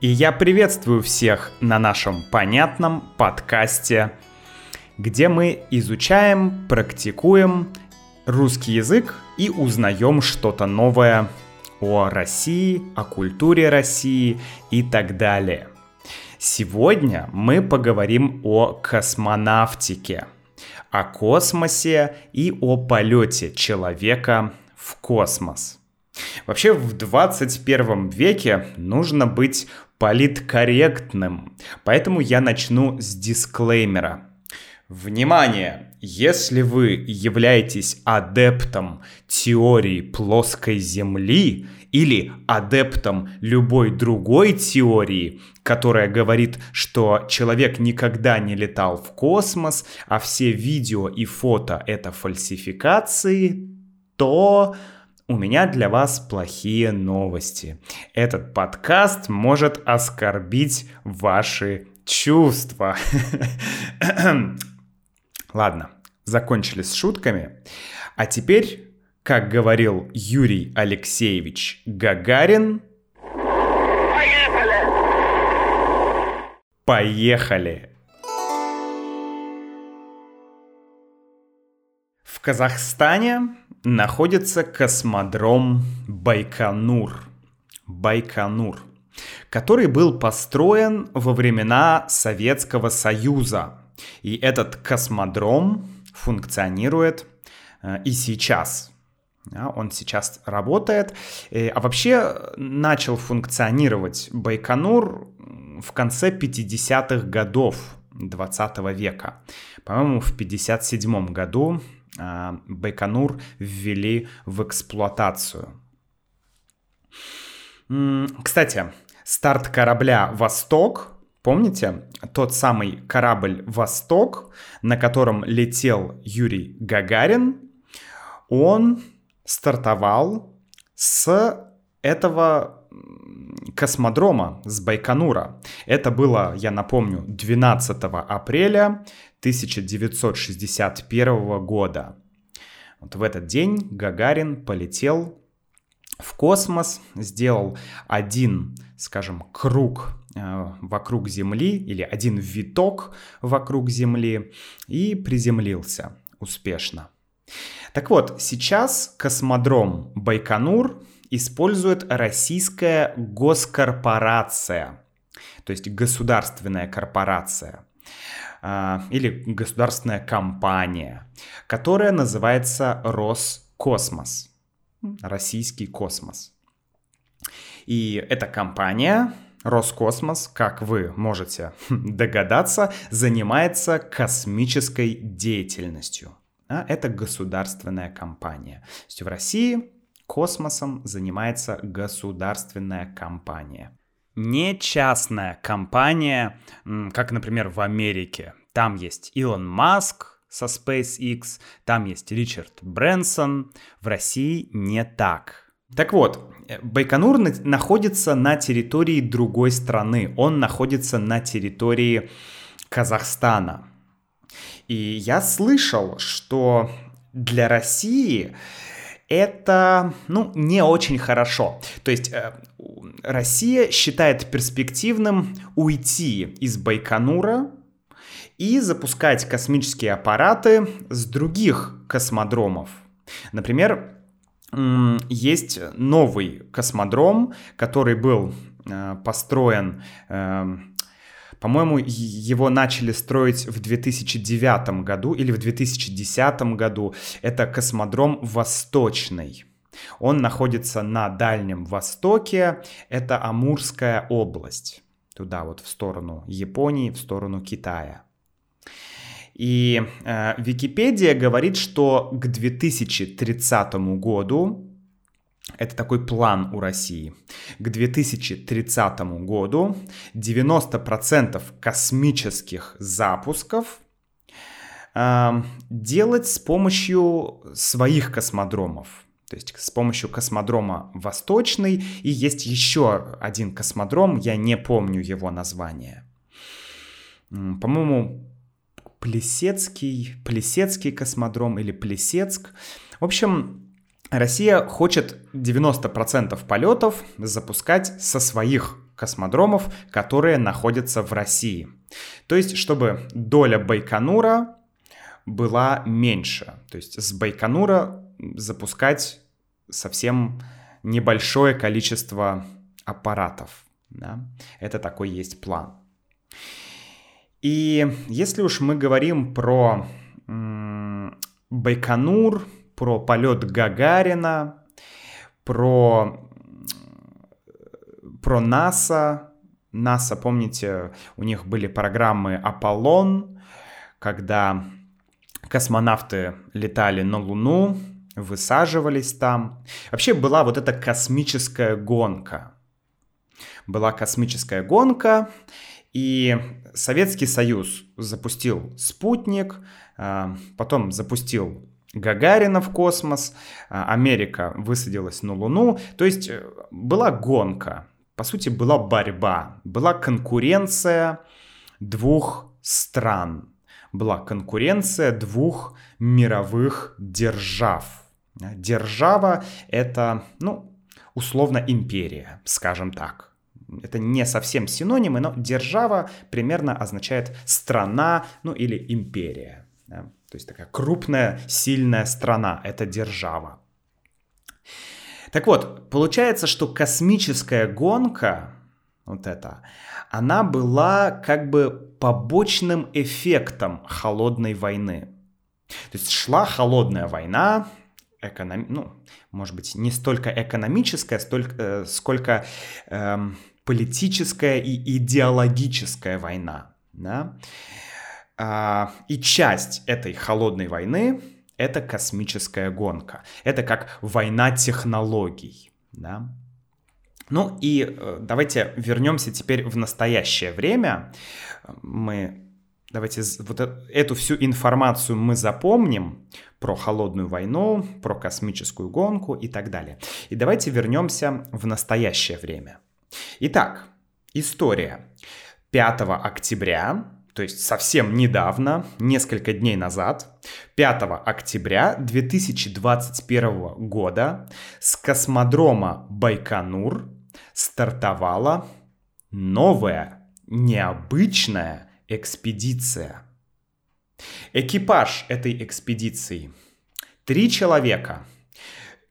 И я приветствую всех на нашем понятном подкасте, где мы изучаем, практикуем русский язык и узнаем что-то новое о России, о культуре России и так далее. Сегодня мы поговорим о космонавтике, о космосе и о полете человека в космос. Вообще в 21 веке нужно быть политкорректным, поэтому я начну с дисклеймера. Внимание! Если вы являетесь адептом теории плоской Земли или адептом любой другой теории, которая говорит, что человек никогда не летал в космос, а все видео и фото это фальсификации, то у меня для вас плохие новости. Этот подкаст может оскорбить ваши чувства. Ладно, закончили с шутками. А теперь, как говорил Юрий Алексеевич Гагарин... Поехали! Поехали! Казахстане находится космодром Байконур. Байконур, который был построен во времена Советского Союза. И этот космодром функционирует э, и сейчас. Он сейчас работает. Э, а вообще начал функционировать Байконур в конце 50-х годов 20 века. По-моему, в 57 году Байконур ввели в эксплуатацию. Кстати, старт корабля «Восток» Помните тот самый корабль «Восток», на котором летел Юрий Гагарин? Он стартовал с этого космодрома, с Байконура. Это было, я напомню, 12 апреля 1961 года. Вот в этот день Гагарин полетел в космос, сделал один, скажем, круг э, вокруг Земли или один виток вокруг Земли и приземлился успешно. Так вот, сейчас космодром Байконур использует российская госкорпорация, то есть государственная корпорация. А, или государственная компания, которая называется Роскосмос, российский космос. И эта компания, Роскосмос, как вы можете догадаться, занимается космической деятельностью. А это государственная компания. То есть в России космосом занимается государственная компания не частная компания, как, например, в Америке. Там есть Илон Маск со SpaceX, там есть Ричард Брэнсон. В России не так. Так вот, э, Байконур находится на территории другой страны. Он находится на территории Казахстана. И я слышал, что для России это, ну, не очень хорошо. То есть э, Россия считает перспективным уйти из Байконура и запускать космические аппараты с других космодромов. Например, есть новый космодром, который был э, построен э, по-моему, его начали строить в 2009 году или в 2010 году. Это космодром Восточный. Он находится на Дальнем Востоке. Это Амурская область. Туда вот в сторону Японии, в сторону Китая. И э, Википедия говорит, что к 2030 году это такой план у России. К 2030 году 90% космических запусков э, делать с помощью своих космодромов. То есть с помощью космодрома Восточный. И есть еще один космодром, я не помню его название. По-моему, Плесецкий, Плесецкий космодром или Плесецк. В общем, Россия хочет 90% полетов запускать со своих космодромов, которые находятся в России. То есть, чтобы доля Байконура была меньше. То есть с Байконура запускать совсем небольшое количество аппаратов. Да? Это такой есть план. И если уж мы говорим про Байконур, про полет Гагарина, про, про НАСА. НАСА, помните, у них были программы «Аполлон», когда космонавты летали на Луну, высаживались там. Вообще была вот эта космическая гонка. Была космическая гонка, и Советский Союз запустил спутник, а, потом запустил Гагарина в космос, а, Америка высадилась на Луну. То есть э, была гонка, по сути была борьба, была конкуренция двух стран, была конкуренция двух мировых держав. Держава — это, ну, условно империя, скажем так. Это не совсем синонимы, но держава примерно означает страна, ну или империя. Да? То есть такая крупная, сильная страна — это держава. Так вот, получается, что космическая гонка, вот эта, она была как бы побочным эффектом холодной войны. То есть шла холодная война, эконом... ну, может быть, не столько экономическая, столько, э, сколько э, политическая и идеологическая война. Да? И часть этой холодной войны — это космическая гонка. Это как война технологий. Да? Ну и э, давайте вернемся теперь в настоящее время. Мы давайте вот эту всю информацию мы запомним про холодную войну, про космическую гонку и так далее. И давайте вернемся в настоящее время. Итак, история. 5 октября то есть совсем недавно, несколько дней назад, 5 октября 2021 года с космодрома Байконур стартовала новая, необычная экспедиция. Экипаж этой экспедиции – три человека.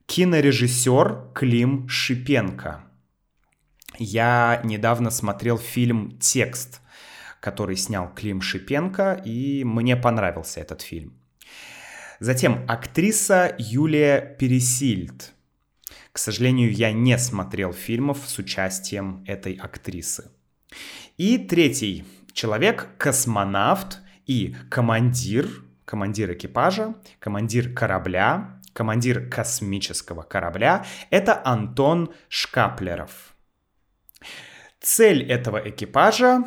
Кинорежиссер Клим Шипенко. Я недавно смотрел фильм «Текст», который снял Клим Шипенко, и мне понравился этот фильм. Затем актриса Юлия Пересильд. К сожалению, я не смотрел фильмов с участием этой актрисы. И третий человек — космонавт и командир, командир экипажа, командир корабля, командир космического корабля — это Антон Шкаплеров. Цель этого экипажа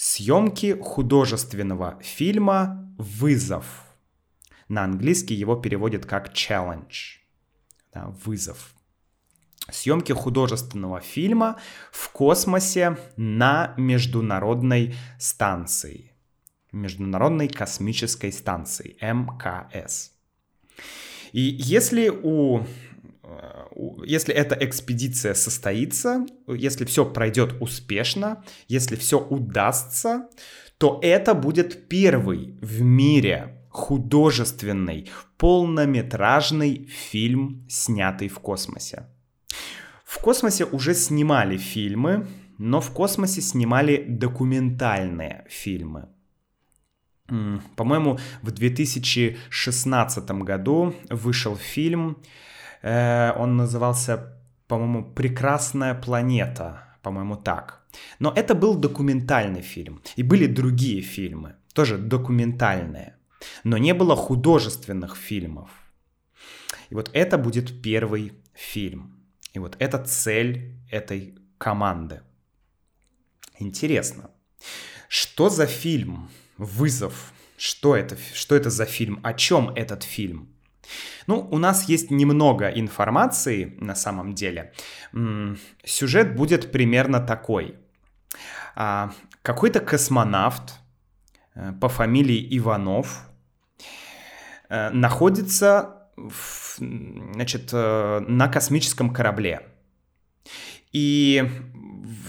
съемки художественного фильма «Вызов». На английский его переводят как «challenge». Да, «Вызов». Съемки художественного фильма в космосе на международной станции. Международной космической станции МКС. И если у если эта экспедиция состоится, если все пройдет успешно, если все удастся, то это будет первый в мире художественный полнометражный фильм, снятый в космосе. В космосе уже снимали фильмы, но в космосе снимали документальные фильмы. По-моему, в 2016 году вышел фильм он назывался, по-моему, «Прекрасная планета», по-моему, так. Но это был документальный фильм. И были другие фильмы, тоже документальные. Но не было художественных фильмов. И вот это будет первый фильм. И вот это цель этой команды. Интересно. Что за фильм? Вызов. Что это, что это за фильм? О чем этот фильм? Ну, у нас есть немного информации на самом деле. Сюжет будет примерно такой. А, какой-то космонавт э, по фамилии Иванов э, находится в, значит, э, на космическом корабле. И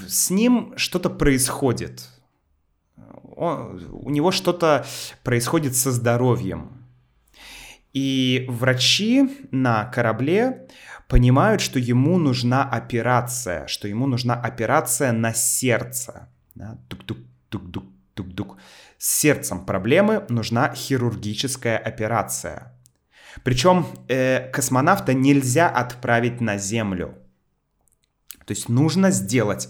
с ним что-то происходит. Он, у него что-то происходит со здоровьем. И врачи на корабле понимают, что ему нужна операция, что ему нужна операция на сердце. Да? Тук-тук-тук-тук-тук-тук. С сердцем проблемы, нужна хирургическая операция. Причем э, космонавта нельзя отправить на Землю. То есть нужно сделать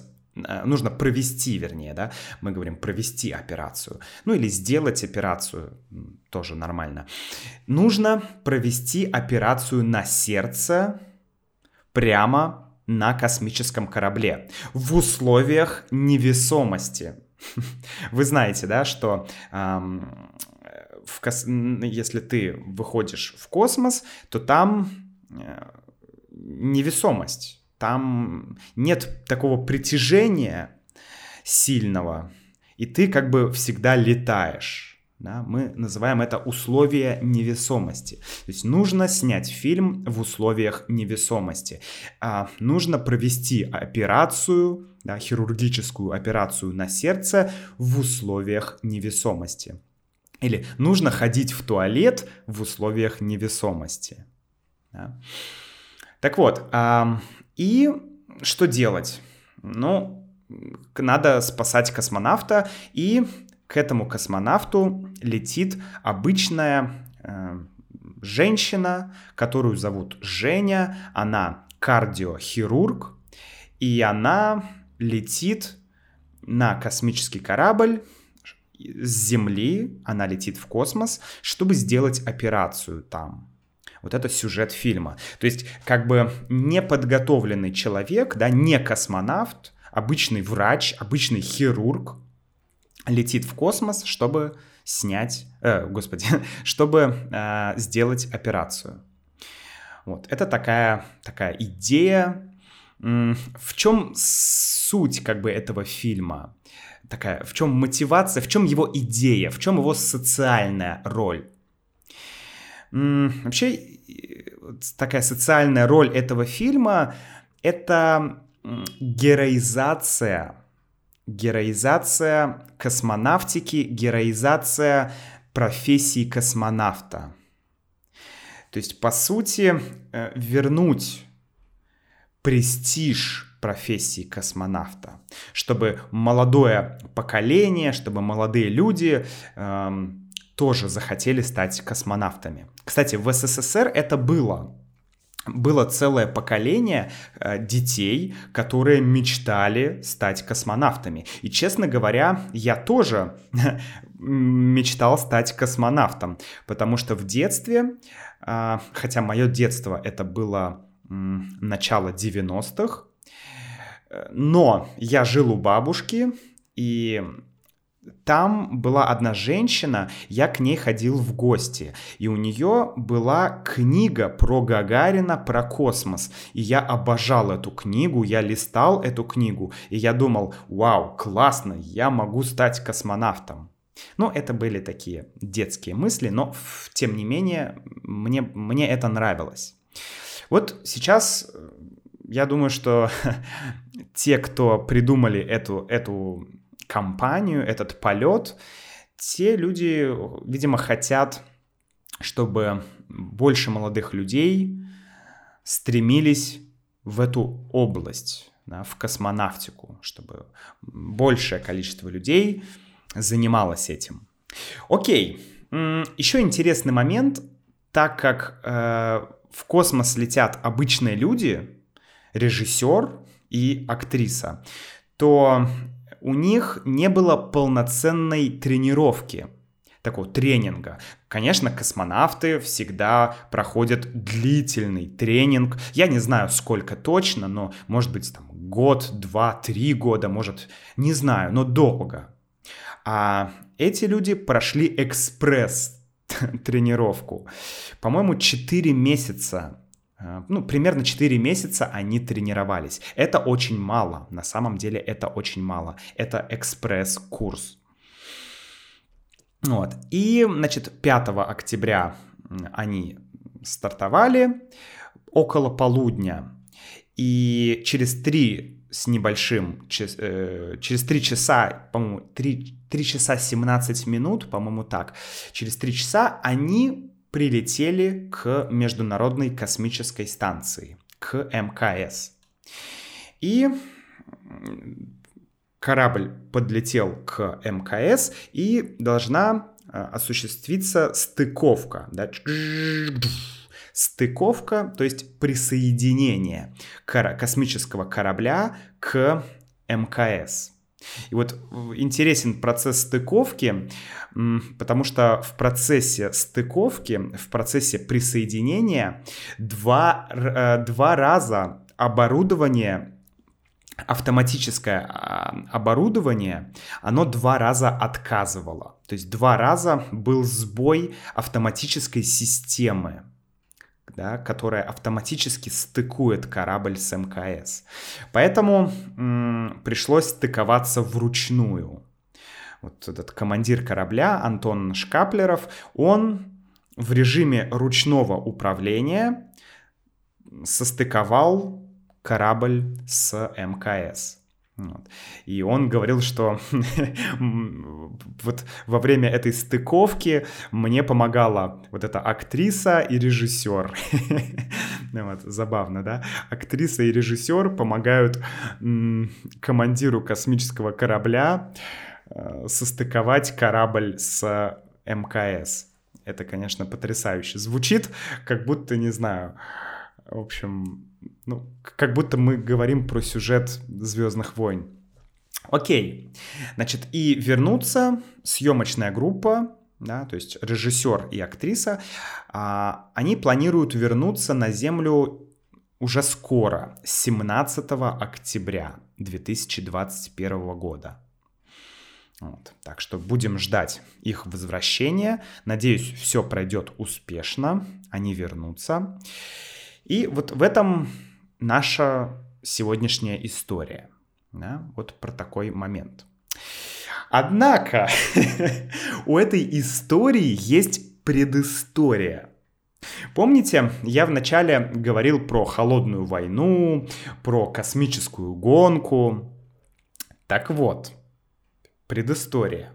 нужно провести, вернее, да, мы говорим провести операцию, ну или сделать операцию, тоже нормально. Нужно провести операцию на сердце, прямо на космическом корабле в условиях невесомости. Вы знаете, да, что эм, в кос... если ты выходишь в космос, то там э, невесомость, там нет такого притяжения сильного, и ты как бы всегда летаешь. Да, мы называем это условия невесомости. То есть нужно снять фильм в условиях невесомости. А, нужно провести операцию, да, хирургическую операцию на сердце в условиях невесомости. Или нужно ходить в туалет в условиях невесомости. Да. Так вот, и что делать? Ну, надо спасать космонавта, и к этому космонавту летит обычная э, женщина, которую зовут Женя. Она кардиохирург, и она летит на космический корабль с Земли, она летит в космос, чтобы сделать операцию там. Вот это сюжет фильма. То есть, как бы неподготовленный человек, да, не космонавт, обычный врач, обычный хирург, летит в космос, чтобы снять, э, господи, чтобы э, сделать операцию. Вот, это такая, такая идея. В чем суть как бы этого фильма? Такая, в чем мотивация, в чем его идея, в чем его социальная роль? Вообще, такая социальная роль этого фильма — это героизация героизация космонавтики, героизация профессии космонавта. То есть, по сути, э, вернуть престиж профессии космонавта, чтобы молодое поколение, чтобы молодые люди эм, тоже захотели стать космонавтами. Кстати, в СССР это было было целое поколение э, детей, которые мечтали стать космонавтами. И, честно говоря, я тоже мечтал стать космонавтом, потому что в детстве, э, хотя мое детство это было начало 90-х, э, но я жил у бабушки, и там была одна женщина, я к ней ходил в гости, и у нее была книга про Гагарина, про космос, и я обожал эту книгу, я листал эту книгу, и я думал, вау, классно, я могу стать космонавтом. Ну, это были такие детские мысли, но тем не менее мне, мне это нравилось. Вот сейчас э, я думаю, что те, кто придумали эту, эту компанию, этот полет, те люди, видимо, хотят, чтобы больше молодых людей стремились в эту область, да, в космонавтику, чтобы большее количество людей занималось этим. Окей, еще интересный момент, так как э, в космос летят обычные люди, режиссер и актриса, то у них не было полноценной тренировки, такого тренинга. Конечно, космонавты всегда проходят длительный тренинг. Я не знаю, сколько точно, но может быть там год, два, три года, может, не знаю, но долго. А эти люди прошли экспресс тренировку. По-моему, 4 месяца ну, примерно 4 месяца они тренировались. Это очень мало, на самом деле это очень мало. Это экспресс-курс. Вот. И, значит, 5 октября они стартовали около полудня. И через 3 с небольшим, э, через 3 часа, по-моему, 3, 3 часа 17 минут, по-моему, так, через 3 часа они прилетели к Международной космической станции, к МКС. И корабль подлетел к мкс и должна э, осуществиться стыковка. Да? Стыковка, то есть присоединение космического корабля к МКС. И вот интересен процесс стыковки, потому что в процессе стыковки, в процессе присоединения два, э, два раза оборудование автоматическое а, оборудование, оно два раза отказывало. То есть два раза был сбой автоматической системы, да, которая автоматически стыкует корабль с МКС. Поэтому м- пришлось стыковаться вручную. Вот этот командир корабля Антон Шкаплеров, он в режиме ручного управления состыковал корабль с МКС. Вот. И он говорил, что вот во время этой стыковки мне помогала вот эта актриса и режиссер. вот, забавно, да? Актриса и режиссер помогают командиру космического корабля э, состыковать корабль с МКС. Это, конечно, потрясающе. Звучит, как будто, не знаю, в общем, ну, как будто мы говорим про сюжет Звездных войн. Окей, значит, и вернуться съемочная группа, да, то есть режиссер и актриса, а, они планируют вернуться на Землю уже скоро, 17 октября 2021 года. Вот. Так что будем ждать их возвращения. Надеюсь, все пройдет успешно, они вернутся. И вот в этом наша сегодняшняя история. Да? Вот про такой момент. Однако у этой истории есть предыстория. Помните, я вначале говорил про холодную войну, про космическую гонку. Так вот, предыстория.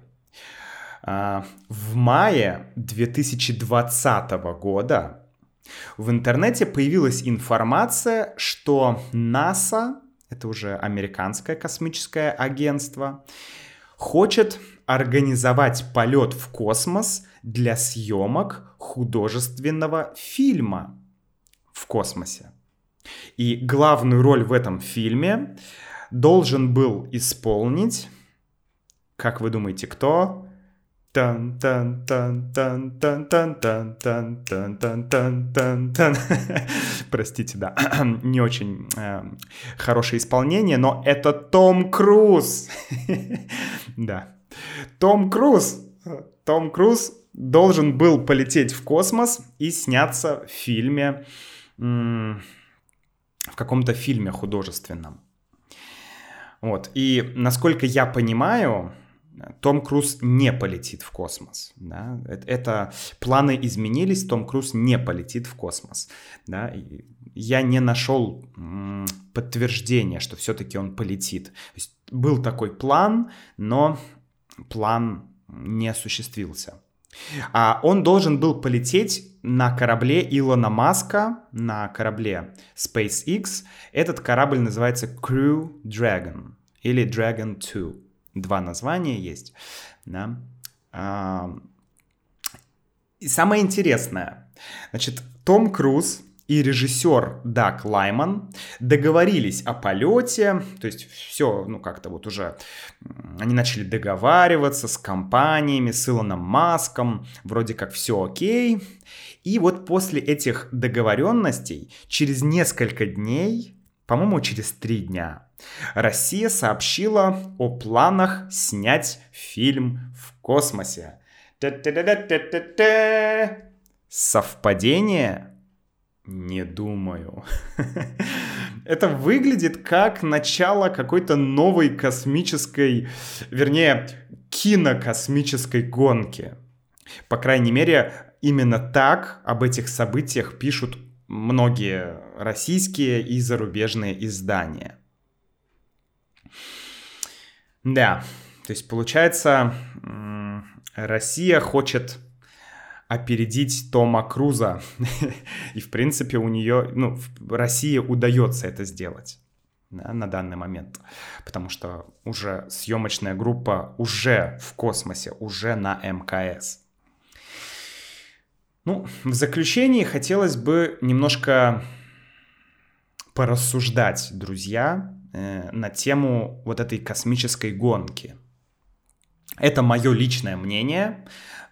А, в мае 2020 года в интернете появилась информация, что НАСА, это уже американское космическое агентство, хочет организовать полет в космос для съемок художественного фильма в космосе. И главную роль в этом фильме должен был исполнить, как вы думаете, кто? Тан тан тан тан тан тан тан тан тан тан тан тан тан Простите, да, не очень э, хорошее исполнение, но это Том Круз. да. Том Круз. Том Круз должен был полететь в космос и сняться в фильме, в каком-то фильме художественном. Вот. И насколько я понимаю, том Круз не полетит в космос. Да? Это, планы изменились, Том Круз не полетит в космос. Да? Я не нашел подтверждения, что все-таки он полетит. То есть был такой план, но план не осуществился. А он должен был полететь на корабле Илона Маска, на корабле SpaceX. Этот корабль называется Crew Dragon или Dragon 2 два названия есть. Да? И самое интересное, значит, Том Круз и режиссер Дак Лайман договорились о полете, то есть все, ну как-то вот уже они начали договариваться с компаниями, с Илоном Маском, вроде как все окей. И вот после этих договоренностей через несколько дней, по-моему, через три дня, Россия сообщила о планах снять фильм в космосе. Совпадение? Не думаю. Это выглядит как начало какой-то новой космической, вернее, кинокосмической гонки. По крайней мере, именно так об этих событиях пишут многие российские и зарубежные издания. Да, то есть получается, Россия хочет опередить Тома Круза. И, в принципе, у нее, ну, в России удается это сделать да, на данный момент. Потому что уже съемочная группа уже в космосе, уже на МКС. Ну, в заключении хотелось бы немножко порассуждать, друзья, э, на тему вот этой космической гонки. Это мое личное мнение.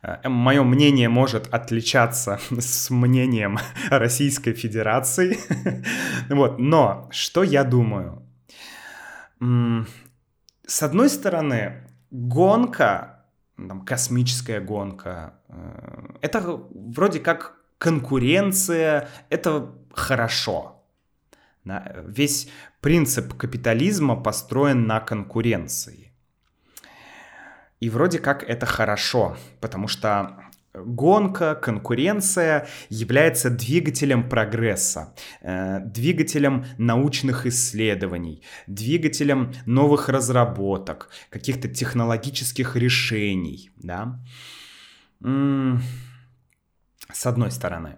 Э, Мое мнение может отличаться с мнением Российской Федерации. вот. Но что я думаю? С одной стороны, гонка, там, космическая гонка, э, это вроде как конкуренция, это хорошо. Весь принцип капитализма построен на конкуренции. И вроде как это хорошо, потому что гонка, конкуренция является двигателем прогресса, э, двигателем научных исследований, двигателем новых разработок, каких-то технологических решений, да. С одной стороны.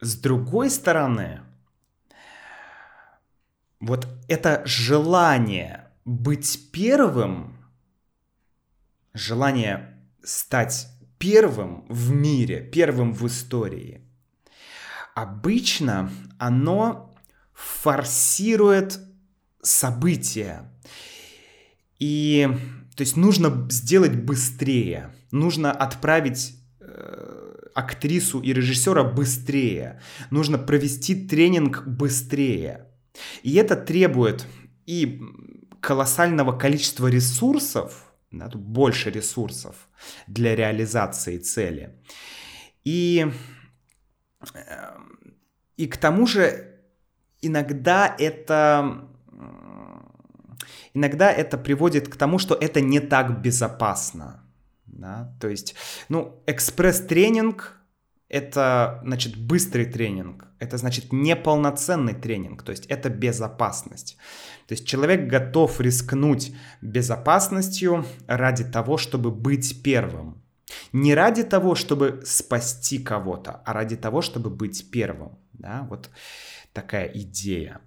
С другой стороны, вот это желание быть первым, желание стать первым в мире, первым в истории, обычно оно форсирует события. И то есть нужно сделать быстрее, нужно отправить э, актрису и режиссера быстрее, нужно провести тренинг быстрее. И это требует и колоссального количества ресурсов, тут больше ресурсов для реализации цели. И, эм, и к тому же иногда это иногда это приводит к тому, что это не так безопасно. Да? То есть, ну, экспресс-тренинг это, значит, быстрый тренинг, это значит неполноценный тренинг, то есть это безопасность. То есть человек готов рискнуть безопасностью ради того, чтобы быть первым. Не ради того, чтобы спасти кого-то, а ради того, чтобы быть первым. Да, вот такая идея.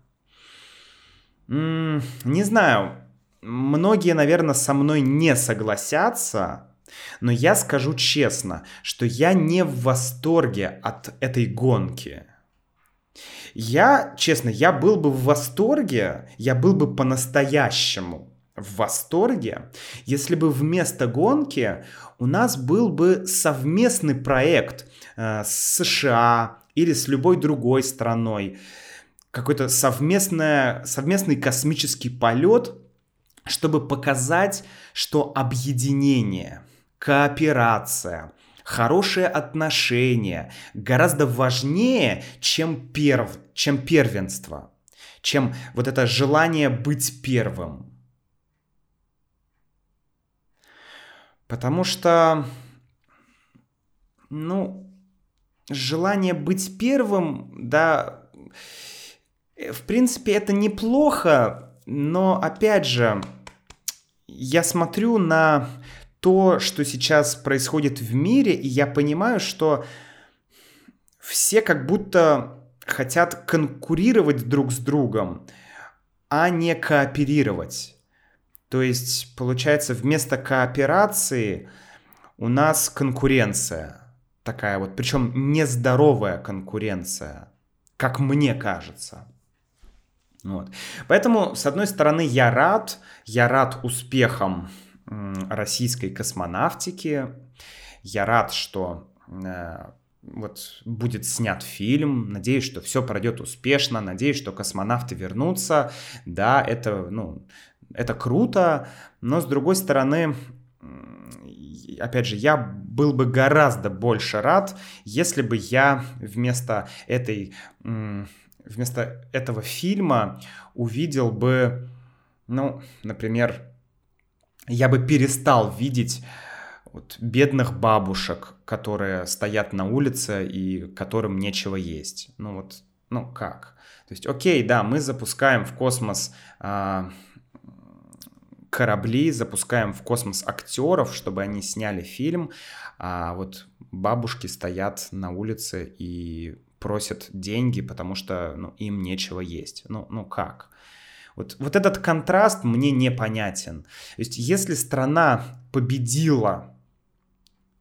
М-м, не знаю, многие, наверное, со мной не согласятся, но я скажу честно, что я не в восторге от этой гонки. Я, честно, я был бы в восторге, я был бы по-настоящему в восторге, если бы вместо гонки у нас был бы совместный проект э, с США или с любой другой страной, какой-то совместный, космический полет, чтобы показать, что объединение, кооперация, хорошие отношения гораздо важнее, чем, перв, чем первенство, чем вот это желание быть первым. Потому что, ну, желание быть первым, да, в принципе, это неплохо, но, опять же, я смотрю на то, что сейчас происходит в мире, и я понимаю, что все как будто хотят конкурировать друг с другом, а не кооперировать. То есть, получается, вместо кооперации у нас конкуренция такая вот, причем нездоровая конкуренция, как мне кажется. Вот. Поэтому, с одной стороны, я рад, я рад успехам российской космонавтики. Я рад, что э, вот будет снят фильм. Надеюсь, что все пройдет успешно. Надеюсь, что космонавты вернутся. Да, это, ну, это круто. Но с другой стороны, опять же, я был бы гораздо больше рад, если бы я вместо этой, вместо этого фильма увидел бы, ну, например, я бы перестал видеть вот, бедных бабушек, которые стоят на улице и которым нечего есть. Ну вот, ну как? То есть, окей, да, мы запускаем в космос а, корабли, запускаем в космос актеров, чтобы они сняли фильм, а вот бабушки стоят на улице и просят деньги, потому что ну, им нечего есть. Ну, ну как? Вот, вот этот контраст мне непонятен. То есть если страна победила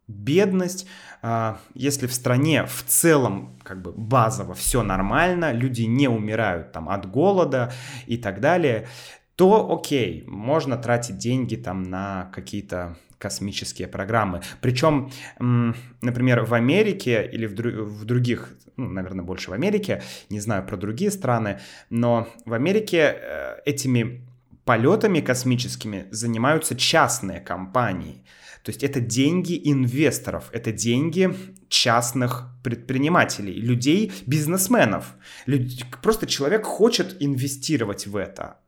бедность, а, если в стране в целом как бы базово все нормально, люди не умирают там от голода и так далее, то окей, можно тратить деньги там на какие-то космические программы. Причем, например, в Америке или в, дру- в других, ну, наверное, больше в Америке, не знаю про другие страны, но в Америке э, этими полетами космическими занимаются частные компании. То есть это деньги инвесторов, это деньги частных предпринимателей, людей, бизнесменов. Люд... Просто человек хочет инвестировать в это.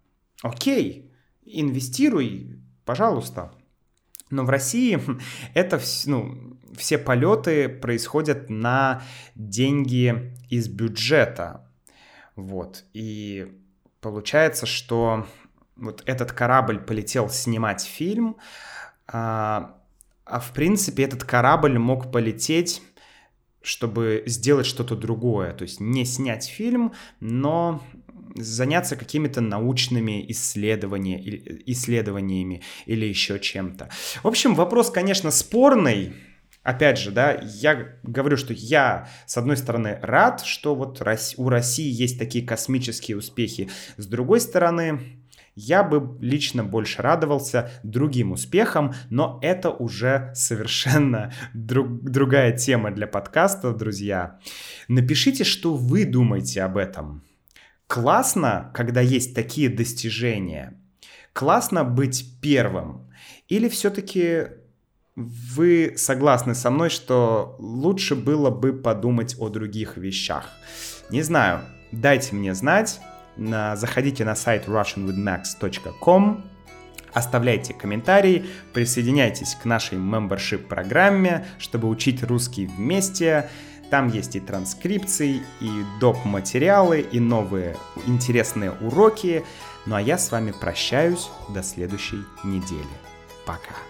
Окей, инвестируй, пожалуйста. Но в России это ну, все полеты происходят на деньги из бюджета. Вот. И получается, что вот этот корабль полетел снимать фильм, а, а в принципе этот корабль мог полететь чтобы сделать что-то другое, то есть не снять фильм, но заняться какими-то научными исследования, исследованиями или еще чем-то. В общем, вопрос, конечно, спорный. Опять же, да, я говорю, что я, с одной стороны, рад, что вот у России есть такие космические успехи. С другой стороны, я бы лично больше радовался другим успехам, но это уже совершенно друг, другая тема для подкаста, друзья. Напишите, что вы думаете об этом классно, когда есть такие достижения? Классно быть первым? Или все-таки вы согласны со мной, что лучше было бы подумать о других вещах? Не знаю, дайте мне знать. На, заходите на сайт russianwithmax.com, оставляйте комментарии, присоединяйтесь к нашей membership программе, чтобы учить русский вместе. Там есть и транскрипции, и доп. материалы, и новые интересные уроки. Ну а я с вами прощаюсь до следующей недели. Пока.